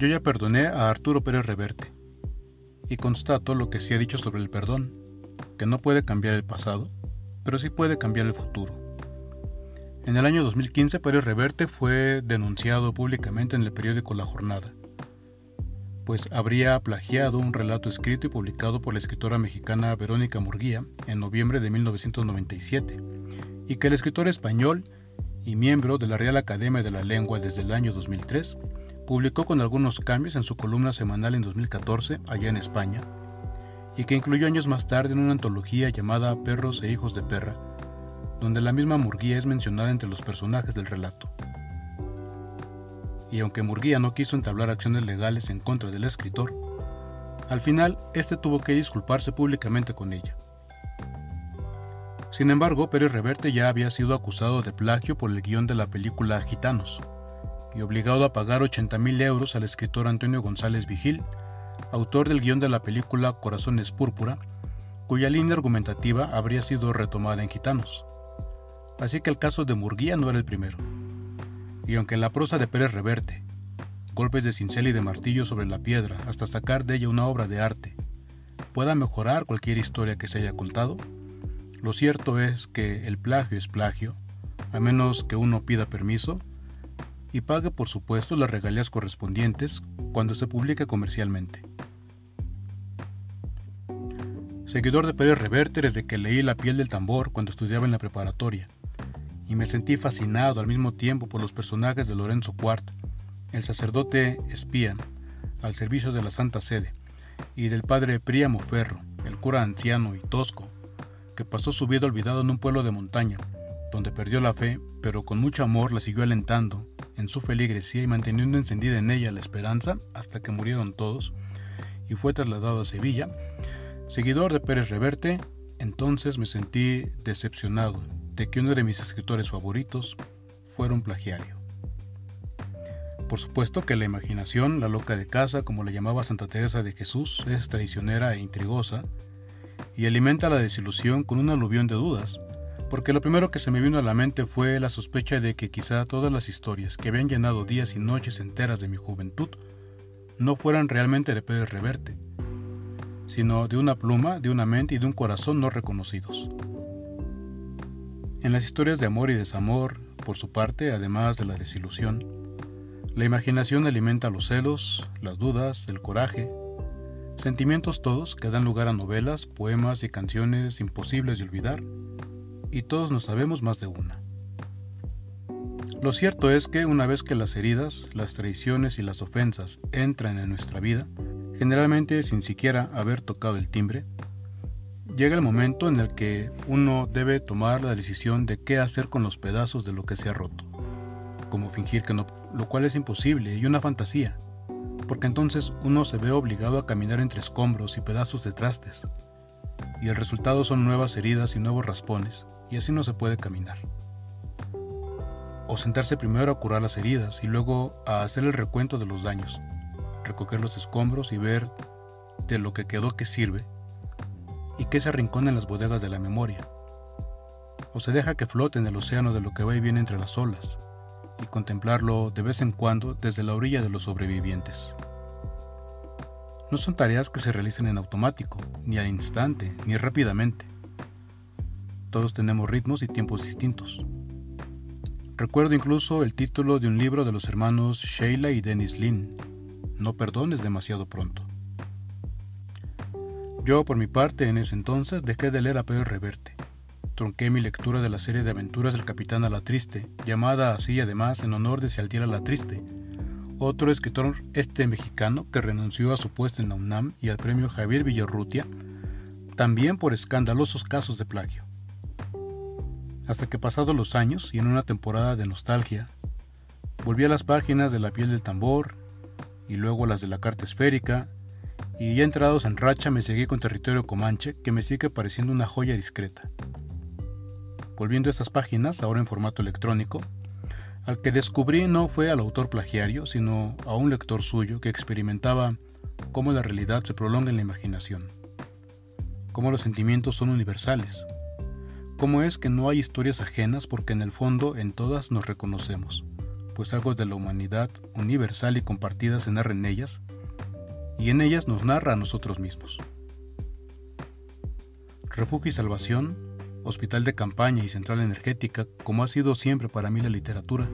Yo ya perdoné a Arturo Pérez Reverte y constato lo que se ha dicho sobre el perdón, que no puede cambiar el pasado, pero sí puede cambiar el futuro. En el año 2015 Pérez Reverte fue denunciado públicamente en el periódico La Jornada, pues habría plagiado un relato escrito y publicado por la escritora mexicana Verónica Murguía en noviembre de 1997, y que el escritor español y miembro de la Real Academia de la Lengua desde el año 2003, publicó con algunos cambios en su columna semanal en 2014, allá en España, y que incluyó años más tarde en una antología llamada Perros e Hijos de Perra, donde la misma Murguía es mencionada entre los personajes del relato. Y aunque Murguía no quiso entablar acciones legales en contra del escritor, al final este tuvo que disculparse públicamente con ella. Sin embargo, Pérez Reverte ya había sido acusado de plagio por el guion de la película Gitanos, y obligado a pagar 80.000 euros al escritor Antonio González Vigil, autor del guion de la película Corazones Púrpura, cuya línea argumentativa habría sido retomada en Gitanos. Así que el caso de Murguía no era el primero. Y aunque en la prosa de Pérez Reverte, golpes de cincel y de martillo sobre la piedra hasta sacar de ella una obra de arte, pueda mejorar cualquier historia que se haya contado, lo cierto es que el plagio es plagio, a menos que uno pida permiso y pague por supuesto las regalías correspondientes cuando se publique comercialmente. Seguidor de Pérez Reverte desde que leí La piel del tambor cuando estudiaba en la preparatoria, y me sentí fascinado al mismo tiempo por los personajes de Lorenzo Cuart, el sacerdote espía, al servicio de la Santa Sede, y del padre Príamo Ferro, el cura anciano y tosco, que pasó su vida olvidado en un pueblo de montaña, donde perdió la fe, pero con mucho amor la siguió alentando en su feligresía y manteniendo encendida en ella la esperanza hasta que murieron todos, y fue trasladado a Sevilla, seguidor de Pérez Reverte, entonces me sentí decepcionado de que uno de mis escritores favoritos fuera un plagiario. Por supuesto que la imaginación, la loca de casa, como la llamaba Santa Teresa de Jesús, es traicionera e intrigosa, y alimenta la desilusión con un aluvión de dudas, porque lo primero que se me vino a la mente fue la sospecha de que quizá todas las historias que habían llenado días y noches enteras de mi juventud no fueran realmente de Pérez Reverte, sino de una pluma, de una mente y de un corazón no reconocidos. En las historias de amor y desamor, por su parte, además de la desilusión, la imaginación alimenta los celos, las dudas, el coraje, sentimientos todos que dan lugar a novelas, poemas y canciones imposibles de olvidar, y todos nos sabemos más de una. Lo cierto es que una vez que las heridas, las traiciones y las ofensas entran en nuestra vida, generalmente sin siquiera haber tocado el timbre, llega el momento en el que uno debe tomar la decisión de qué hacer con los pedazos de lo que se ha roto, como fingir que no, lo cual es imposible y una fantasía, porque entonces uno se ve obligado a caminar entre escombros y pedazos de trastes, y el resultado son nuevas heridas y nuevos raspones, y así no se puede caminar. O sentarse primero a curar las heridas y luego a hacer el recuento de los daños, recoger los escombros y ver de lo que quedó que sirve y que se arrincona en las bodegas de la memoria. O se deja que flote en el océano de lo que va y viene entre las olas y contemplarlo de vez en cuando desde la orilla de los sobrevivientes. No son tareas que se realicen en automático, ni al instante, ni rápidamente. Todos tenemos ritmos y tiempos distintos. Recuerdo incluso el título de un libro de los hermanos Sheila y Dennis Lynn, No perdones demasiado pronto. Yo, por mi parte, en ese entonces dejé de leer a Pedro Reverte. Tronqué mi lectura de la serie de aventuras del Capitán a la Triste, llamada así además en honor de Cialtiel a la Triste, otro escritor este mexicano que renunció a su puesto en la UNAM y al premio Javier Villarrutia, también por escandalosos casos de plagio hasta que pasados los años y en una temporada de nostalgia, volví a las páginas de La piel del tambor y luego a las de la carta esférica, y ya entrados en racha me seguí con territorio comanche que me sigue pareciendo una joya discreta. Volviendo a estas páginas, ahora en formato electrónico, al que descubrí no fue al autor plagiario, sino a un lector suyo que experimentaba cómo la realidad se prolonga en la imaginación, cómo los sentimientos son universales, cómo es que no hay historias ajenas porque en el fondo en todas nos reconocemos, pues algo de la humanidad universal y compartida se narra en ellas, y en ellas nos narra a nosotros mismos. Refugio y salvación, hospital de campaña y central energética, como ha sido siempre para mí la literatura.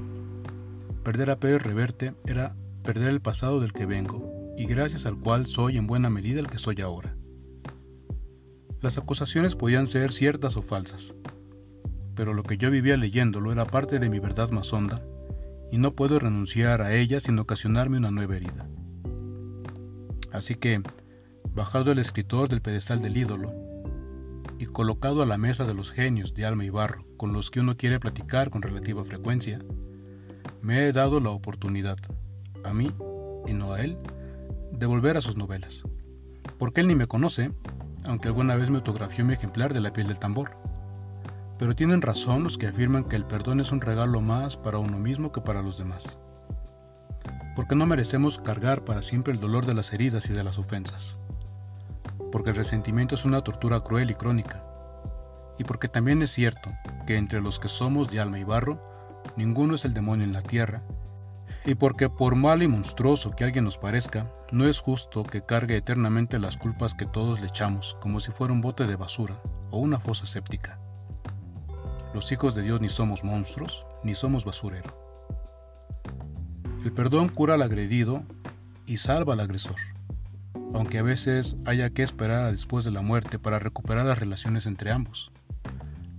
Perder a Pérez Reverte era perder el pasado del que vengo, y gracias al cual soy en buena medida el que soy ahora. Las acusaciones podían ser ciertas o falsas, pero lo que yo vivía leyéndolo era parte de mi verdad más honda, y no puedo renunciar a ella sin ocasionarme una nueva herida. Así que, bajado el escritor del pedestal del ídolo, y colocado a la mesa de los genios de alma y barro con los que uno quiere platicar con relativa frecuencia, me he dado la oportunidad, a mí y no a él, de volver a sus novelas. Porque él ni me conoce, aunque alguna vez me autografió mi ejemplar de la piel del tambor. Pero tienen razón los que afirman que el perdón es un regalo más para uno mismo que para los demás. Porque no merecemos cargar para siempre el dolor de las heridas y de las ofensas. Porque el resentimiento es una tortura cruel y crónica. Y porque también es cierto que entre los que somos de alma y barro, ninguno es el demonio en la tierra, y porque por mal y monstruoso que alguien nos parezca, no es justo que cargue eternamente las culpas que todos le echamos, como si fuera un bote de basura o una fosa séptica. Los hijos de Dios ni somos monstruos, ni somos basurero. El perdón cura al agredido y salva al agresor, aunque a veces haya que esperar después de la muerte para recuperar las relaciones entre ambos.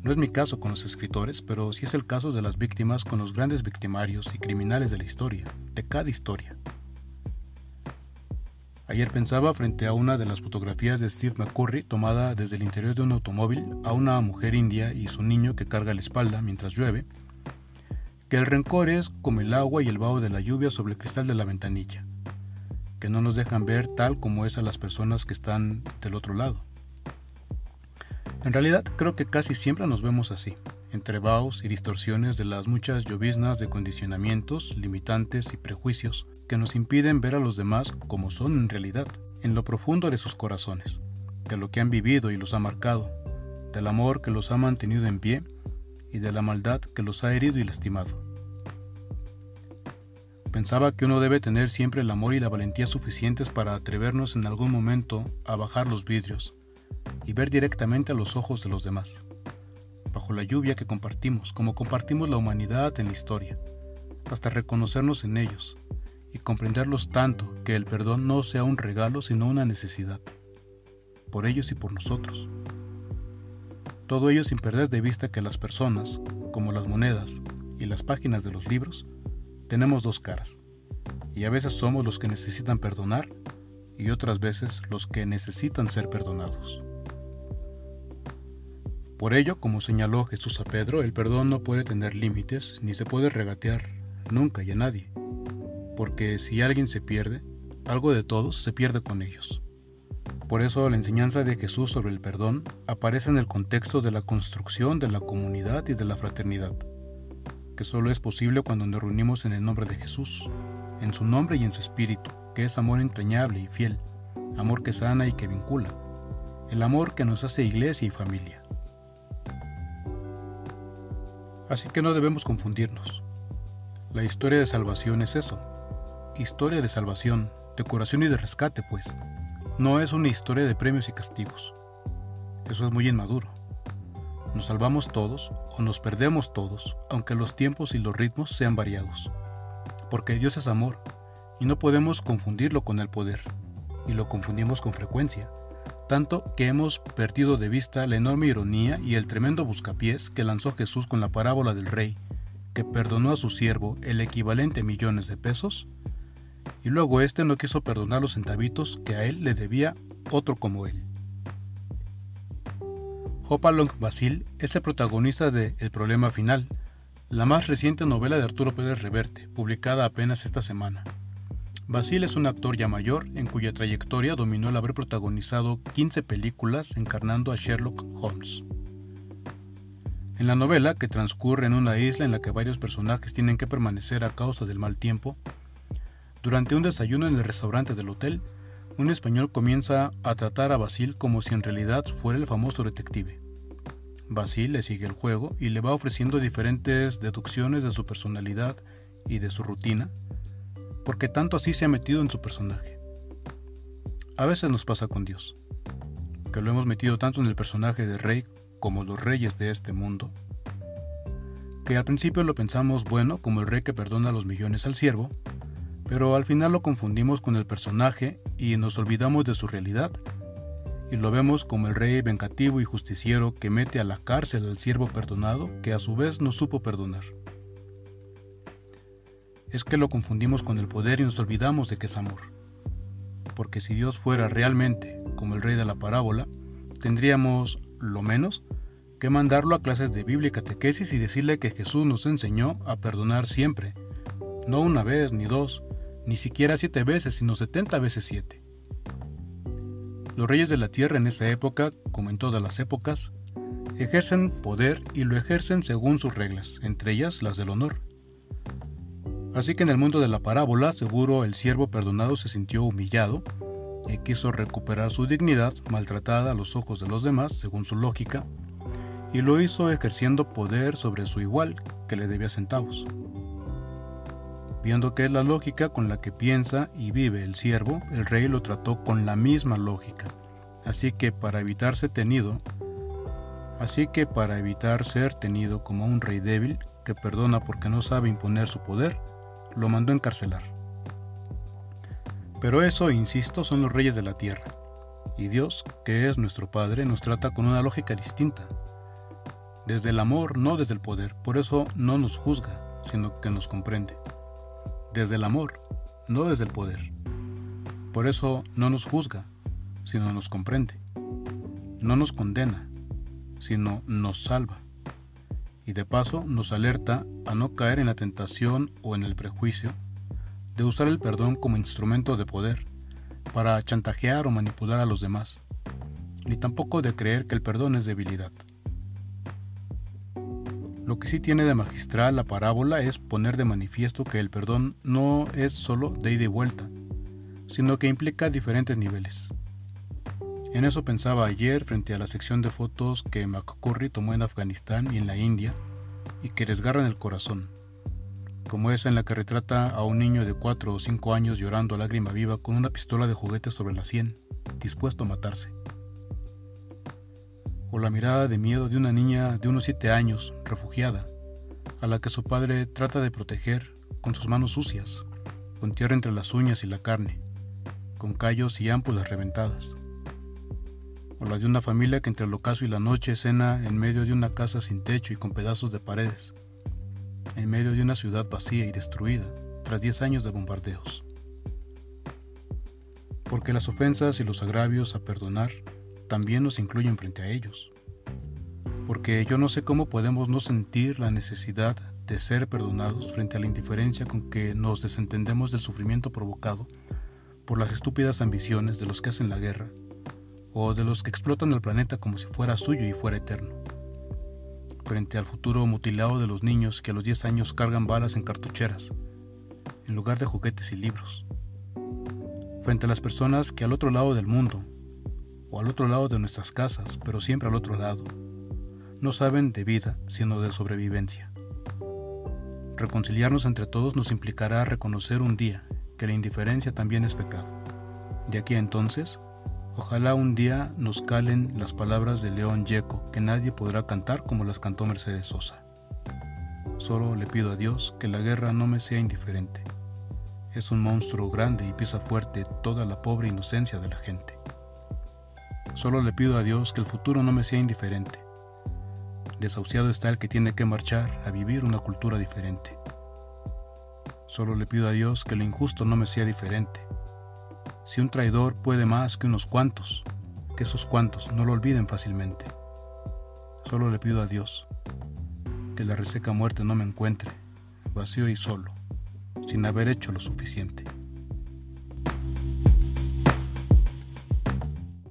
No es mi caso con los escritores, pero sí es el caso de las víctimas con los grandes victimarios y criminales de la historia, de cada historia. Ayer pensaba frente a una de las fotografías de Steve McCurry tomada desde el interior de un automóvil a una mujer india y su niño que carga la espalda mientras llueve, que el rencor es como el agua y el vaho de la lluvia sobre el cristal de la ventanilla, que no nos dejan ver tal como es a las personas que están del otro lado. En realidad creo que casi siempre nos vemos así, entre vaos y distorsiones de las muchas lloviznas de condicionamientos, limitantes y prejuicios que nos impiden ver a los demás como son en realidad, en lo profundo de sus corazones, de lo que han vivido y los ha marcado, del amor que los ha mantenido en pie y de la maldad que los ha herido y lastimado. Pensaba que uno debe tener siempre el amor y la valentía suficientes para atrevernos en algún momento a bajar los vidrios, y ver directamente a los ojos de los demás, bajo la lluvia que compartimos, como compartimos la humanidad en la historia, hasta reconocernos en ellos y comprenderlos tanto que el perdón no sea un regalo sino una necesidad, por ellos y por nosotros. Todo ello sin perder de vista que las personas, como las monedas y las páginas de los libros, tenemos dos caras, y a veces somos los que necesitan perdonar y otras veces los que necesitan ser perdonados. Por ello, como señaló Jesús a Pedro, el perdón no puede tener límites ni se puede regatear nunca y a nadie, porque si alguien se pierde, algo de todos se pierde con ellos. Por eso la enseñanza de Jesús sobre el perdón aparece en el contexto de la construcción de la comunidad y de la fraternidad, que solo es posible cuando nos reunimos en el nombre de Jesús, en su nombre y en su espíritu, que es amor entrañable y fiel, amor que sana y que vincula, el amor que nos hace iglesia y familia. Así que no debemos confundirnos. La historia de salvación es eso. Historia de salvación, de curación y de rescate, pues. No es una historia de premios y castigos. Eso es muy inmaduro. Nos salvamos todos o nos perdemos todos, aunque los tiempos y los ritmos sean variados. Porque Dios es amor, y no podemos confundirlo con el poder, y lo confundimos con frecuencia tanto que hemos perdido de vista la enorme ironía y el tremendo buscapiés que lanzó Jesús con la parábola del rey, que perdonó a su siervo el equivalente a millones de pesos, y luego éste no quiso perdonar los centavitos que a él le debía otro como él. Hopalong Basil es el protagonista de El problema final, la más reciente novela de Arturo Pérez Reverte, publicada apenas esta semana. Basil es un actor ya mayor en cuya trayectoria dominó el haber protagonizado 15 películas encarnando a Sherlock Holmes. En la novela, que transcurre en una isla en la que varios personajes tienen que permanecer a causa del mal tiempo, durante un desayuno en el restaurante del hotel, un español comienza a tratar a Basil como si en realidad fuera el famoso detective. Basil le sigue el juego y le va ofreciendo diferentes deducciones de su personalidad y de su rutina, porque tanto así se ha metido en su personaje. A veces nos pasa con Dios, que lo hemos metido tanto en el personaje de rey como los reyes de este mundo, que al principio lo pensamos bueno como el rey que perdona los millones al siervo, pero al final lo confundimos con el personaje y nos olvidamos de su realidad, y lo vemos como el rey vengativo y justiciero que mete a la cárcel al siervo perdonado que a su vez no supo perdonar. Es que lo confundimos con el poder y nos olvidamos de que es amor. Porque si Dios fuera realmente como el rey de la parábola, tendríamos, lo menos, que mandarlo a clases de Biblia y catequesis y decirle que Jesús nos enseñó a perdonar siempre, no una vez ni dos, ni siquiera siete veces, sino setenta veces siete. Los reyes de la tierra en esa época, como en todas las épocas, ejercen poder y lo ejercen según sus reglas, entre ellas las del honor. Así que en el mundo de la parábola, seguro el siervo perdonado se sintió humillado y quiso recuperar su dignidad maltratada a los ojos de los demás, según su lógica, y lo hizo ejerciendo poder sobre su igual, que le debía centavos. Viendo que es la lógica con la que piensa y vive el siervo, el rey lo trató con la misma lógica. Así que para evitar ser tenido, así que para evitar ser tenido como un rey débil que perdona porque no sabe imponer su poder, lo mandó encarcelar. Pero eso, insisto, son los reyes de la tierra. Y Dios, que es nuestro Padre, nos trata con una lógica distinta. Desde el amor, no desde el poder. Por eso no nos juzga, sino que nos comprende desde el amor, no desde el poder. Por eso no nos juzga, sino nos comprende. No nos condena, sino nos salva. Y de paso nos alerta a no caer en la tentación o en el prejuicio de usar el perdón como instrumento de poder para chantajear o manipular a los demás, ni tampoco de creer que el perdón es debilidad. Lo que sí tiene de magistral la parábola es poner de manifiesto que el perdón no es solo de ida y vuelta, sino que implica diferentes niveles. En eso pensaba ayer frente a la sección de fotos que McCurry tomó en Afganistán y en la India y que desgarran el corazón, como esa en la que retrata a un niño de 4 o 5 años llorando a lágrima viva con una pistola de juguete sobre la sien, dispuesto a matarse o la mirada de miedo de una niña de unos siete años, refugiada, a la que su padre trata de proteger con sus manos sucias, con tierra entre las uñas y la carne, con callos y ámpulas reventadas. O la de una familia que entre el ocaso y la noche cena en medio de una casa sin techo y con pedazos de paredes, en medio de una ciudad vacía y destruida, tras diez años de bombardeos. Porque las ofensas y los agravios a perdonar también nos incluyen frente a ellos. Porque yo no sé cómo podemos no sentir la necesidad de ser perdonados frente a la indiferencia con que nos desentendemos del sufrimiento provocado por las estúpidas ambiciones de los que hacen la guerra o de los que explotan el planeta como si fuera suyo y fuera eterno. Frente al futuro mutilado de los niños que a los 10 años cargan balas en cartucheras, en lugar de juguetes y libros. Frente a las personas que al otro lado del mundo al otro lado de nuestras casas, pero siempre al otro lado. No saben de vida, sino de sobrevivencia. Reconciliarnos entre todos nos implicará reconocer un día que la indiferencia también es pecado. De aquí a entonces, ojalá un día nos calen las palabras de León Yeco que nadie podrá cantar como las cantó Mercedes Sosa. Solo le pido a Dios que la guerra no me sea indiferente. Es un monstruo grande y pisa fuerte toda la pobre inocencia de la gente. Solo le pido a Dios que el futuro no me sea indiferente. Desahuciado está el que tiene que marchar a vivir una cultura diferente. Solo le pido a Dios que lo injusto no me sea diferente. Si un traidor puede más que unos cuantos, que esos cuantos no lo olviden fácilmente. Solo le pido a Dios que la reseca muerte no me encuentre, vacío y solo, sin haber hecho lo suficiente.